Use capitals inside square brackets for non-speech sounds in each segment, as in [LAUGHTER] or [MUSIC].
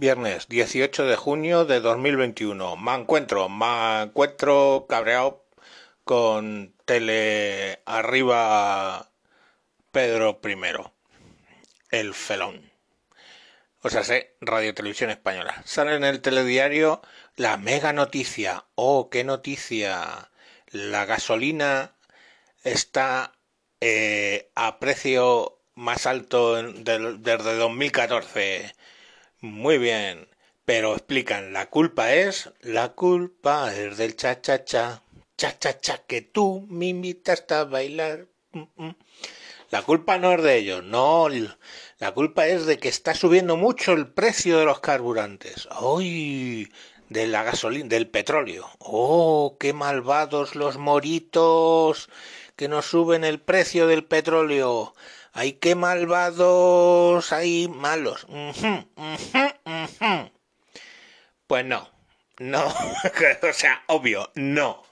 Viernes 18 de junio de 2021. Me encuentro, me encuentro cabreado con Tele Arriba Pedro I, el felón. O sea, sé, Radio Televisión Española. Sale en el telediario la mega noticia. Oh, qué noticia. La gasolina está eh, a precio más alto desde 2014 muy bien. Pero explican, la culpa es, la culpa es del cha cha cha, cha cha cha, que tú me invitaste a bailar. Mm, mm. La culpa no es de ellos, no. La culpa es de que está subiendo mucho el precio de los carburantes. ¡Ay! De la gasolina, del petróleo. ¡Oh! ¡Qué malvados los moritos! Que nos suben el precio del petróleo. ¡Ay, qué malvados! ¡Ay, malos! Pues no, no, [LAUGHS] o sea, obvio, no.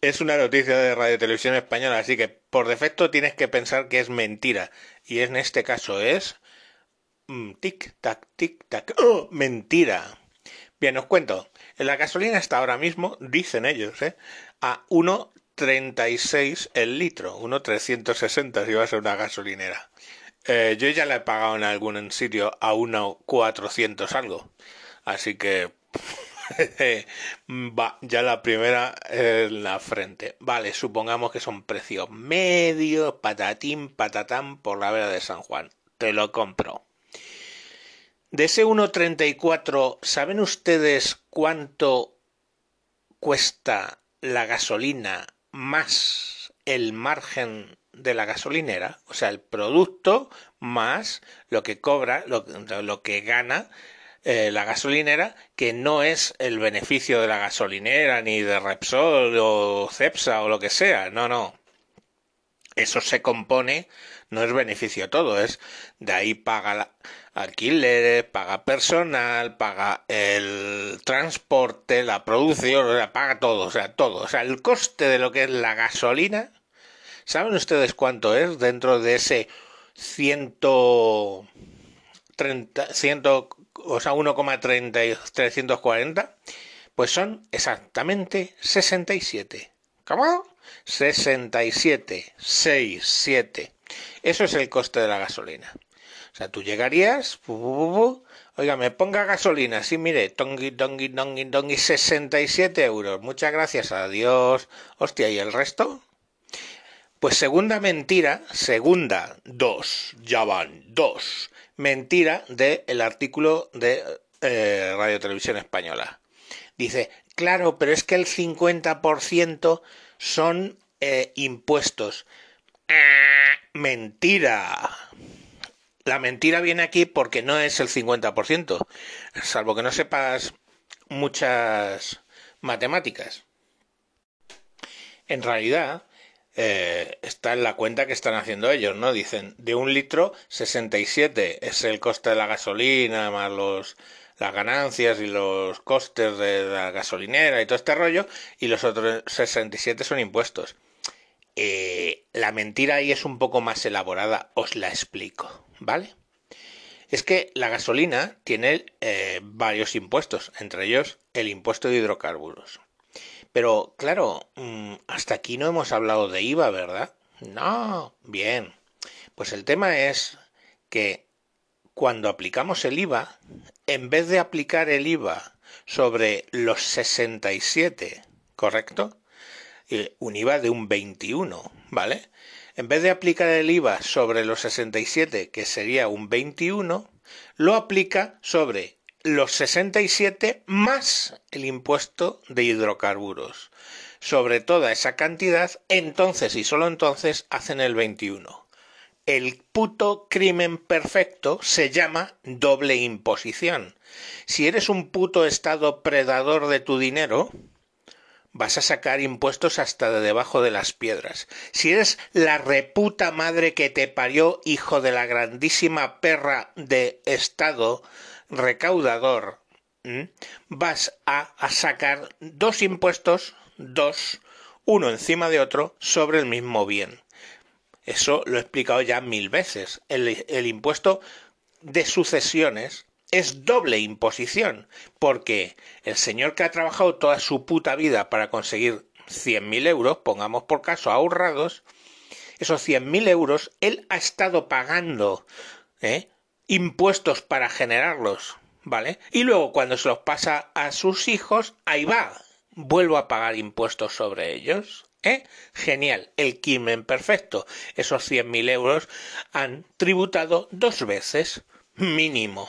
Es una noticia de Radio Televisión Española, así que por defecto tienes que pensar que es mentira. Y en este caso es... Mm, tic, tac, tic, tac. ¡Oh! Mentira. Bien, os cuento. La gasolina está ahora mismo, dicen ellos, ¿eh? a 1 36 el litro, 1,360 si va a ser una gasolinera. Eh, yo ya la he pagado en algún sitio a 1,400 algo. Así que [LAUGHS] va, ya la primera en la frente. Vale, supongamos que son precios medios, patatín, patatán por la vera de San Juan. Te lo compro. De ese 1,34, ¿saben ustedes cuánto cuesta la gasolina más el margen de la gasolinera, o sea, el producto más lo que cobra, lo, lo que gana eh, la gasolinera, que no es el beneficio de la gasolinera, ni de Repsol o Cepsa o lo que sea, no, no. Eso se compone, no es beneficio todo, es de ahí paga alquileres, paga personal, paga el transporte, la producción, paga todo, o sea, todo. O sea, el coste de lo que es la gasolina, ¿saben ustedes cuánto es dentro de ese 130, 100, o sea, 1,340? Pues son exactamente 67. ¿Cómo? 67, 6, 7. Eso es el coste de la gasolina. O sea, tú llegarías, oiga, me ponga gasolina, sí, mire, tongi, tongi, tongi, tongi, 67 euros. Muchas gracias, adiós. Hostia, ¿y el resto? Pues segunda mentira, segunda, dos, ya van, dos. Mentira del el artículo de eh, Radio Televisión Española. Dice, claro, pero es que el 50% son eh, impuestos. Mentira. La mentira viene aquí porque no es el 50%, salvo que no sepas muchas matemáticas. En realidad, eh, está en la cuenta que están haciendo ellos, ¿no? Dicen, de un litro, 67 es el coste de la gasolina, más los, las ganancias y los costes de la gasolinera y todo este rollo, y los otros 67 son impuestos. Eh, la mentira ahí es un poco más elaborada, os la explico. ¿vale? Es que la gasolina tiene eh, varios impuestos, entre ellos el impuesto de hidrocarburos. Pero claro, mm, hasta aquí no hemos hablado de IVA, ¿verdad? No, bien. Pues el tema es que cuando aplicamos el IVA, en vez de aplicar el IVA sobre los 67, ¿correcto? Un IVA de un 21, ¿vale? en vez de aplicar el IVA sobre los 67, que sería un 21, lo aplica sobre los 67 más el impuesto de hidrocarburos. Sobre toda esa cantidad, entonces y solo entonces hacen el 21. El puto crimen perfecto se llama doble imposición. Si eres un puto estado predador de tu dinero, vas a sacar impuestos hasta de debajo de las piedras. Si eres la reputa madre que te parió, hijo de la grandísima perra de Estado recaudador, vas a, sacar dos impuestos, dos, uno encima de otro, sobre el mismo bien. Eso lo he explicado ya mil veces. el impuesto de sucesiones es doble imposición, porque el señor que ha trabajado toda su puta vida para conseguir 100.000 euros, pongamos por caso ahorrados, esos 100.000 euros, él ha estado pagando ¿eh? impuestos para generarlos, ¿vale? Y luego cuando se los pasa a sus hijos, ahí va, vuelvo a pagar impuestos sobre ellos. ¿Eh? Genial, el crimen perfecto. Esos 100.000 euros han tributado dos veces mínimo.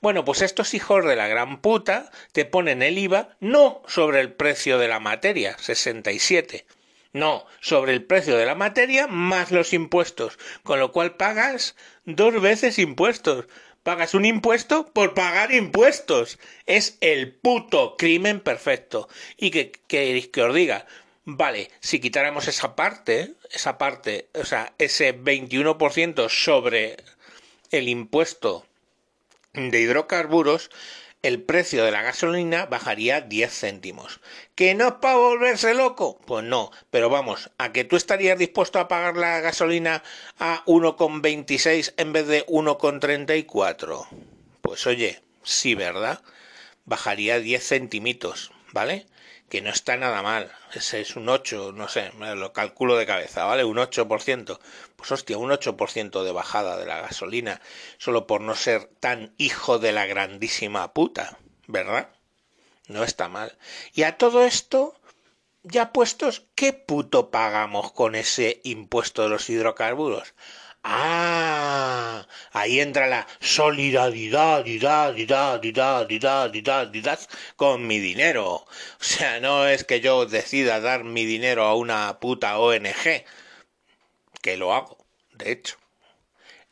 Bueno, pues estos hijos de la gran puta te ponen el IVA no sobre el precio de la materia, 67, no, sobre el precio de la materia más los impuestos, con lo cual pagas dos veces impuestos. Pagas un impuesto por pagar impuestos. Es el puto crimen perfecto. Y que, que, que os diga, vale, si quitáramos esa parte, esa parte, o sea, ese 21% sobre el impuesto de hidrocarburos, el precio de la gasolina bajaría 10 céntimos. ¿Que no es para volverse loco? Pues no, pero vamos, a que tú estarías dispuesto a pagar la gasolina a 1,26 en vez de 1,34. Pues oye, sí, ¿verdad? Bajaría 10 centimitos, ¿vale? Que no está nada mal. Ese es un 8, no sé, me lo calculo de cabeza, ¿vale? Un 8%. Pues hostia, un 8% de bajada de la gasolina, solo por no ser tan hijo de la grandísima puta, ¿verdad? No está mal. Y a todo esto, ya puestos, ¿qué puto pagamos con ese impuesto de los hidrocarburos? Ah, ahí entra la solidaridad, con mi dinero. O sea, no es que yo decida dar mi dinero a una puta ONG, que lo hago, de hecho.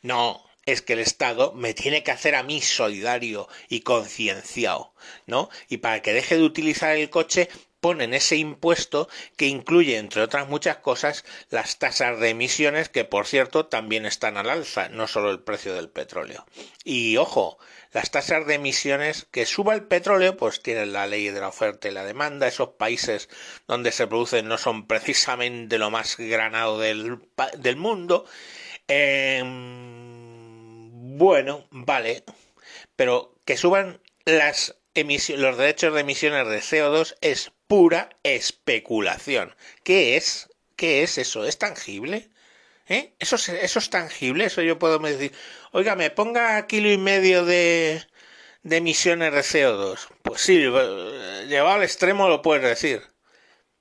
No, es que el Estado me tiene que hacer a mí solidario y concienciado, ¿no? Y para que deje de utilizar el coche, ponen ese impuesto que incluye, entre otras muchas cosas, las tasas de emisiones que, por cierto, también están al alza, no solo el precio del petróleo. Y ojo, las tasas de emisiones que suba el petróleo, pues tienen la ley de la oferta y la demanda. Esos países donde se producen no son precisamente lo más granado del, del mundo. Em, bueno, vale, pero que suban las los derechos de emisiones de CO2 es pura especulación. ¿Qué es? ¿Qué es eso? ¿Es tangible? ¿Eh? ¿Eso, es, ¿Eso es tangible? Eso yo puedo decir, oiga, me ponga kilo y medio de, de emisiones de CO2. Pues sí, llevado al extremo lo puedes decir.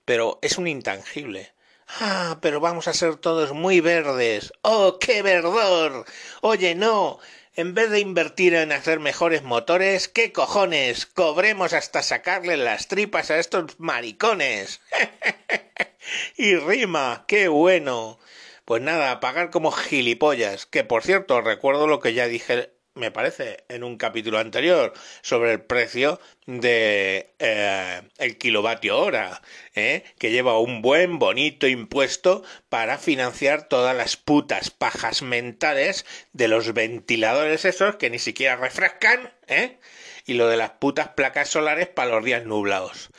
Pero es un intangible. Ah, pero vamos a ser todos muy verdes. ¡Oh, qué verdor! Oye, no, en vez de invertir en hacer mejores motores, ¿qué cojones? Cobremos hasta sacarle las tripas a estos maricones. [LAUGHS] y rima, qué bueno. Pues nada, pagar como gilipollas, que por cierto, recuerdo lo que ya dije me parece, en un capítulo anterior sobre el precio de eh, el kilovatio hora, ¿eh? que lleva un buen bonito impuesto para financiar todas las putas pajas mentales de los ventiladores esos que ni siquiera refrescan, ¿eh? y lo de las putas placas solares para los días nublados.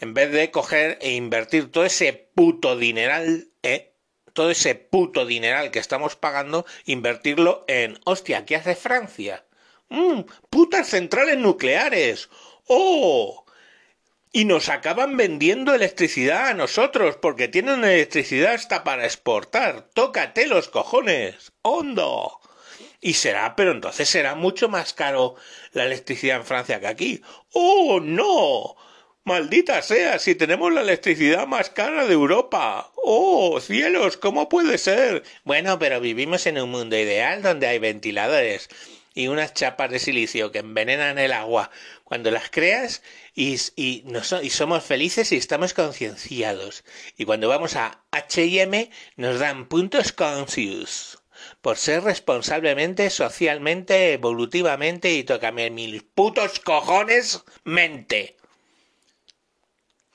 En vez de coger e invertir todo ese puto dineral, ¿eh? Todo ese puto dineral que estamos pagando, invertirlo en, hostia, ¿qué hace Francia? ¡Mmm! ¡Putas centrales nucleares! ¡Oh! Y nos acaban vendiendo electricidad a nosotros, porque tienen electricidad hasta para exportar. ¡Tócate los cojones! ¡Hondo! Y será, pero entonces será mucho más caro la electricidad en Francia que aquí. ¡Oh, no! Maldita sea, si tenemos la electricidad más cara de Europa. Oh, cielos, ¿cómo puede ser? Bueno, pero vivimos en un mundo ideal donde hay ventiladores y unas chapas de silicio que envenenan el agua cuando las creas y, y, y somos felices y estamos concienciados. Y cuando vamos a HM nos dan puntos conscious por ser responsablemente, socialmente, evolutivamente y tócame mil putos cojones mente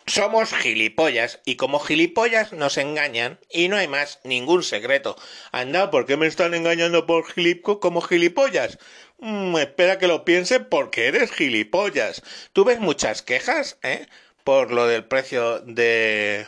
somos gilipollas y como gilipollas nos engañan y no hay más ningún secreto. Anda, ¿por qué me están engañando por gilipo como gilipollas? Mm, espera que lo piense porque eres gilipollas. ¿Tú ves muchas quejas, eh? Por lo del precio de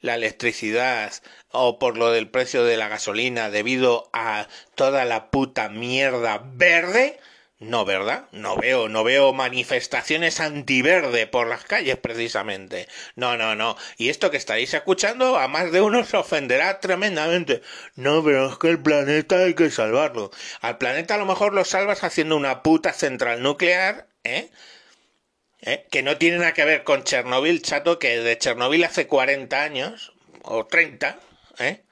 la electricidad o por lo del precio de la gasolina debido a toda la puta mierda verde No, ¿verdad? No veo, no veo manifestaciones antiverde por las calles precisamente. No, no, no. Y esto que estaréis escuchando a más de uno se ofenderá tremendamente. No, pero es que el planeta hay que salvarlo. Al planeta a lo mejor lo salvas haciendo una puta central nuclear, ¿eh? ¿Eh? Que no tiene nada que ver con Chernobyl, chato, que de Chernobyl hace 40 años, o 30, ¿eh?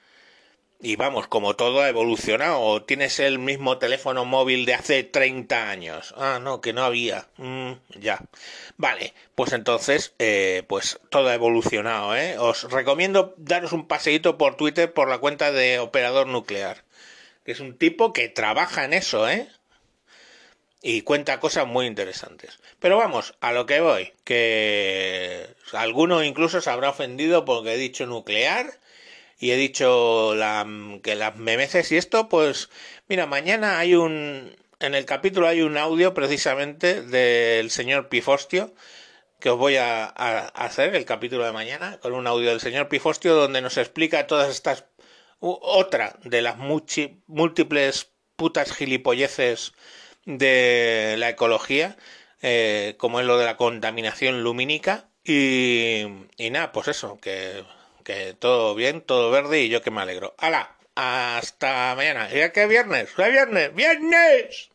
Y vamos, como todo ha evolucionado, tienes el mismo teléfono móvil de hace 30 años. Ah, no, que no había. Mm, ya. Vale, pues entonces, eh, pues todo ha evolucionado, ¿eh? Os recomiendo daros un paseíto por Twitter por la cuenta de Operador Nuclear. Que es un tipo que trabaja en eso, ¿eh? Y cuenta cosas muy interesantes. Pero vamos, a lo que voy. Que alguno incluso se habrá ofendido porque he dicho nuclear y he dicho la, que las memeces y esto, pues mira, mañana hay un, en el capítulo hay un audio precisamente del señor Pifostio, que os voy a, a, hacer el capítulo de mañana, con un audio del señor Pifostio donde nos explica todas estas, otra de las múltiples putas gilipolleces de la ecología, eh, como es lo de la contaminación lumínica. Y, y nada, pues eso, que que todo bien, todo verde y yo que me alegro. ¡Hala! Hasta mañana. ¿Ya que viernes? ¿Ya viernes? ¡Viernes!